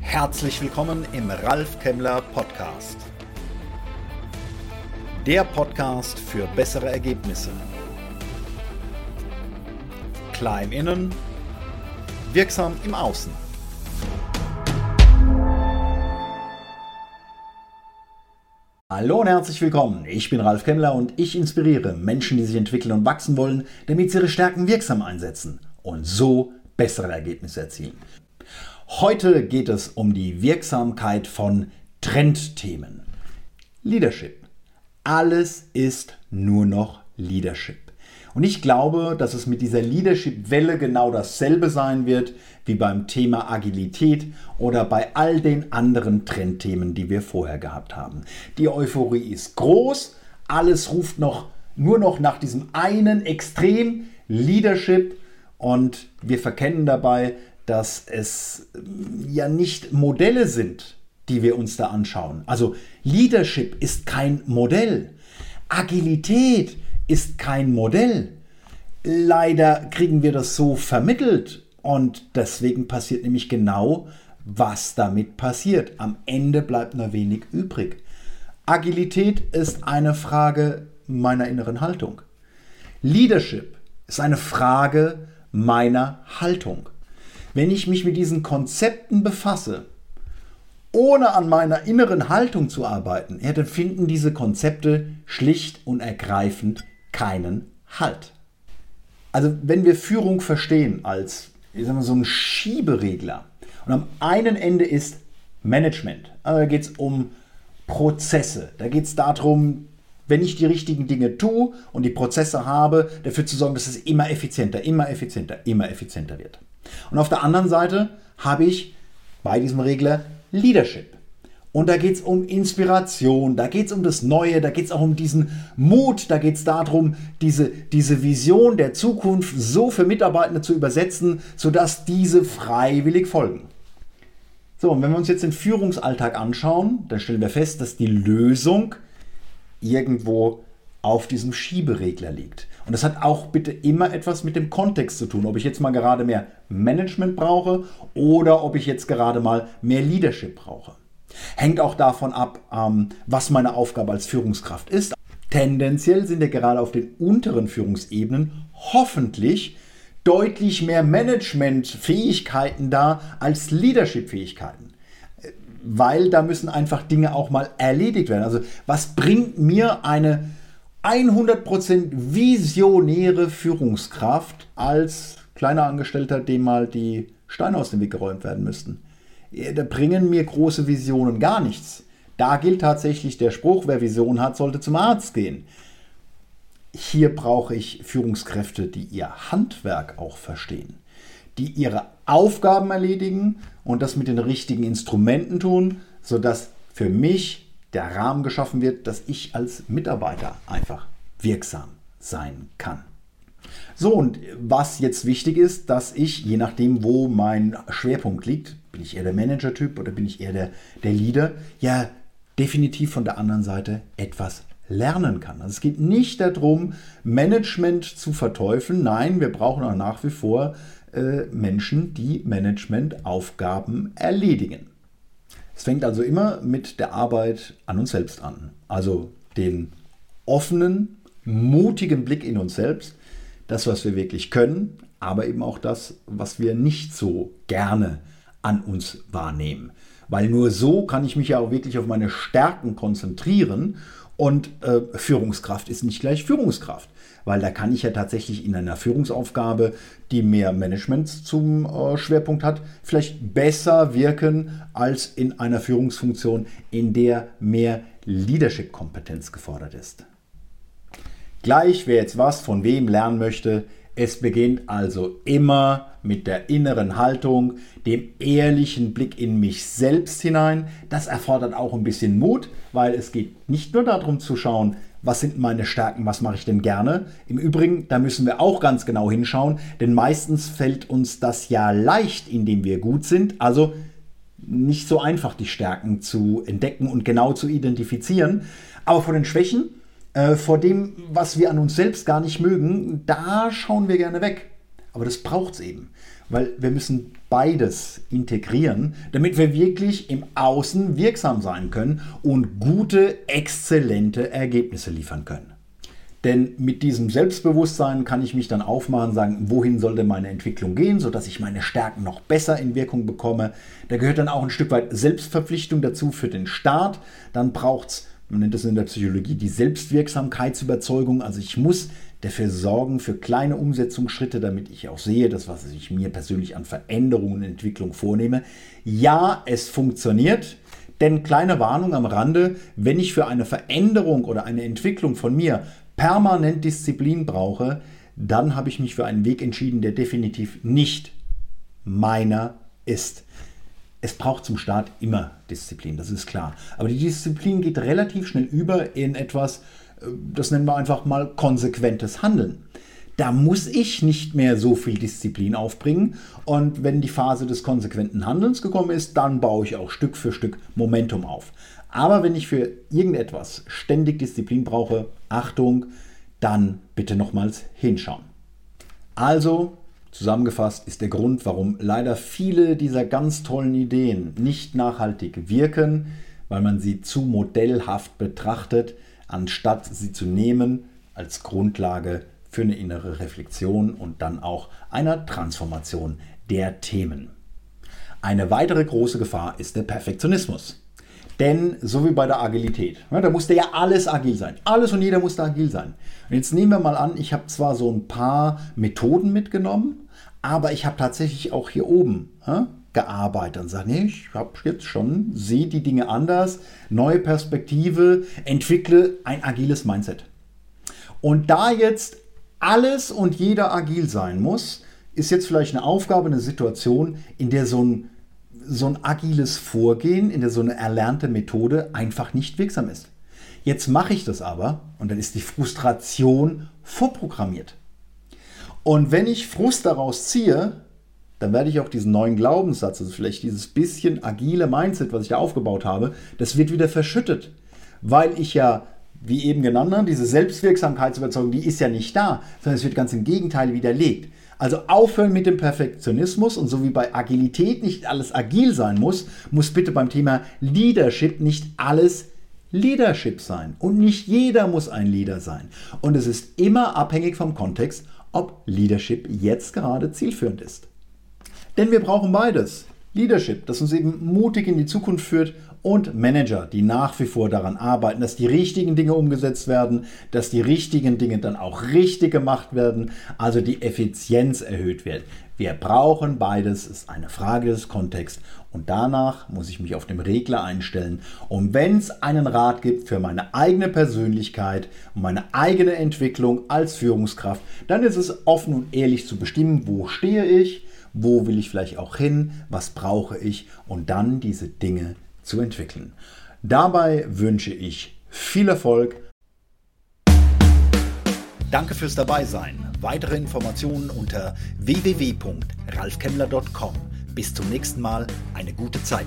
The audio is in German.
Herzlich willkommen im Ralf Kemmler Podcast. Der Podcast für bessere Ergebnisse. Klein innen, wirksam im Außen. Hallo und herzlich willkommen. Ich bin Ralf Kemmler und ich inspiriere Menschen, die sich entwickeln und wachsen wollen, damit sie ihre Stärken wirksam einsetzen und so bessere Ergebnisse erzielen. Heute geht es um die Wirksamkeit von Trendthemen. Leadership. Alles ist nur noch Leadership. Und ich glaube, dass es mit dieser Leadership-Welle genau dasselbe sein wird wie beim Thema Agilität oder bei all den anderen Trendthemen, die wir vorher gehabt haben. Die Euphorie ist groß, alles ruft noch nur noch nach diesem einen Extrem Leadership und wir verkennen dabei, dass es ähm, ja nicht Modelle sind, die wir uns da anschauen. Also Leadership ist kein Modell. Agilität ist kein Modell. Leider kriegen wir das so vermittelt und deswegen passiert nämlich genau, was damit passiert. Am Ende bleibt nur wenig übrig. Agilität ist eine Frage meiner inneren Haltung. Leadership ist eine Frage meiner Haltung. Wenn ich mich mit diesen Konzepten befasse, ohne an meiner inneren Haltung zu arbeiten, ja, dann finden diese Konzepte schlicht und ergreifend keinen Halt. Also wenn wir Führung verstehen als ich sag mal, so ein Schieberegler und am einen Ende ist Management, also da geht es um Prozesse, da geht es darum, wenn ich die richtigen Dinge tue und die Prozesse habe, dafür zu sorgen, dass es immer effizienter, immer effizienter, immer effizienter wird. Und auf der anderen Seite habe ich bei diesem Regler Leadership. Und da geht es um Inspiration, da geht es um das Neue, da geht es auch um diesen Mut, da geht es darum, diese, diese Vision der Zukunft so für Mitarbeitende zu übersetzen, sodass diese freiwillig folgen. So, und wenn wir uns jetzt den Führungsalltag anschauen, dann stellen wir fest, dass die Lösung irgendwo auf diesem Schieberegler liegt. Und das hat auch bitte immer etwas mit dem Kontext zu tun, ob ich jetzt mal gerade mehr Management brauche oder ob ich jetzt gerade mal mehr Leadership brauche. Hängt auch davon ab, ähm, was meine Aufgabe als Führungskraft ist. Tendenziell sind ja gerade auf den unteren Führungsebenen hoffentlich deutlich mehr Managementfähigkeiten da als Leadership-Fähigkeiten. Weil da müssen einfach Dinge auch mal erledigt werden. Also was bringt mir eine 100% visionäre Führungskraft als kleiner Angestellter, dem mal die Steine aus dem Weg geräumt werden müssten? da bringen mir große Visionen gar nichts. Da gilt tatsächlich der Spruch, wer Vision hat, sollte zum Arzt gehen. Hier brauche ich Führungskräfte, die ihr Handwerk auch verstehen, die ihre Aufgaben erledigen und das mit den richtigen Instrumenten tun, sodass für mich der Rahmen geschaffen wird, dass ich als Mitarbeiter einfach wirksam sein kann. So, und was jetzt wichtig ist, dass ich, je nachdem, wo mein Schwerpunkt liegt, bin ich eher der Manager-Typ oder bin ich eher der, der Leader, ja, definitiv von der anderen Seite etwas lernen kann. Also es geht nicht darum, Management zu verteufeln. Nein, wir brauchen auch nach wie vor äh, Menschen, die Managementaufgaben erledigen. Es fängt also immer mit der Arbeit an uns selbst an. Also den offenen, mutigen Blick in uns selbst das, was wir wirklich können, aber eben auch das, was wir nicht so gerne an uns wahrnehmen. Weil nur so kann ich mich ja auch wirklich auf meine Stärken konzentrieren und äh, Führungskraft ist nicht gleich Führungskraft, weil da kann ich ja tatsächlich in einer Führungsaufgabe, die mehr Management zum äh, Schwerpunkt hat, vielleicht besser wirken als in einer Führungsfunktion, in der mehr Leadership-Kompetenz gefordert ist. Gleich wer jetzt was von wem lernen möchte, es beginnt also immer mit der inneren Haltung, dem ehrlichen Blick in mich selbst hinein. Das erfordert auch ein bisschen Mut, weil es geht nicht nur darum zu schauen, was sind meine Stärken, was mache ich denn gerne. Im Übrigen, da müssen wir auch ganz genau hinschauen, denn meistens fällt uns das ja leicht, indem wir gut sind. Also nicht so einfach, die Stärken zu entdecken und genau zu identifizieren. Aber von den Schwächen, äh, vor dem, was wir an uns selbst gar nicht mögen, da schauen wir gerne weg. Aber das braucht es eben, weil wir müssen beides integrieren, damit wir wirklich im Außen wirksam sein können und gute, exzellente Ergebnisse liefern können. Denn mit diesem Selbstbewusstsein kann ich mich dann aufmachen, sagen, wohin sollte meine Entwicklung gehen, sodass ich meine Stärken noch besser in Wirkung bekomme. Da gehört dann auch ein Stück weit Selbstverpflichtung dazu für den Start. Dann braucht es, man nennt es in der Psychologie, die Selbstwirksamkeitsüberzeugung. Also ich muss dafür sorgen, für kleine Umsetzungsschritte, damit ich auch sehe, das, was ich mir persönlich an Veränderungen und Entwicklung vornehme. Ja, es funktioniert. Denn kleine Warnung am Rande, wenn ich für eine Veränderung oder eine Entwicklung von mir permanent Disziplin brauche, dann habe ich mich für einen Weg entschieden, der definitiv nicht meiner ist. Es braucht zum Start immer Disziplin, das ist klar. Aber die Disziplin geht relativ schnell über in etwas, das nennen wir einfach mal konsequentes Handeln. Da muss ich nicht mehr so viel Disziplin aufbringen. Und wenn die Phase des konsequenten Handelns gekommen ist, dann baue ich auch Stück für Stück Momentum auf. Aber wenn ich für irgendetwas ständig Disziplin brauche, Achtung, dann bitte nochmals hinschauen. Also, zusammengefasst ist der Grund, warum leider viele dieser ganz tollen Ideen nicht nachhaltig wirken, weil man sie zu modellhaft betrachtet, anstatt sie zu nehmen als Grundlage für eine innere Reflexion und dann auch einer Transformation der Themen. Eine weitere große Gefahr ist der Perfektionismus. Denn so wie bei der Agilität, ne, da musste ja alles agil sein. Alles und jeder musste agil sein. Und jetzt nehmen wir mal an, ich habe zwar so ein paar Methoden mitgenommen, aber ich habe tatsächlich auch hier oben ja, gearbeitet und sage, nee, ich habe jetzt schon, sehe die Dinge anders, neue Perspektive, entwickle ein agiles Mindset. Und da jetzt alles und jeder agil sein muss, ist jetzt vielleicht eine Aufgabe, eine Situation, in der so ein so ein agiles Vorgehen, in der so eine erlernte Methode einfach nicht wirksam ist. Jetzt mache ich das aber und dann ist die Frustration vorprogrammiert. Und wenn ich Frust daraus ziehe, dann werde ich auch diesen neuen Glaubenssatz, also vielleicht dieses bisschen agile Mindset, was ich da aufgebaut habe, das wird wieder verschüttet, weil ich ja, wie eben genannt, diese Selbstwirksamkeitsüberzeugung, die ist ja nicht da, sondern es wird ganz im Gegenteil widerlegt. Also aufhören mit dem Perfektionismus und so wie bei Agilität nicht alles agil sein muss, muss bitte beim Thema Leadership nicht alles Leadership sein. Und nicht jeder muss ein Leader sein. Und es ist immer abhängig vom Kontext, ob Leadership jetzt gerade zielführend ist. Denn wir brauchen beides. Leadership, das uns eben mutig in die Zukunft führt und Manager, die nach wie vor daran arbeiten, dass die richtigen Dinge umgesetzt werden, dass die richtigen Dinge dann auch richtig gemacht werden, also die Effizienz erhöht wird. Wir brauchen beides, ist eine Frage des Kontexts und danach muss ich mich auf dem Regler einstellen. Und wenn es einen Rat gibt für meine eigene Persönlichkeit und meine eigene Entwicklung als Führungskraft, dann ist es offen und ehrlich zu bestimmen, wo stehe ich, wo will ich vielleicht auch hin, was brauche ich und dann diese Dinge zu entwickeln. Dabei wünsche ich viel Erfolg. Danke fürs Dabeisein. Weitere Informationen unter www.ralfkemmler.com. Bis zum nächsten Mal. Eine gute Zeit.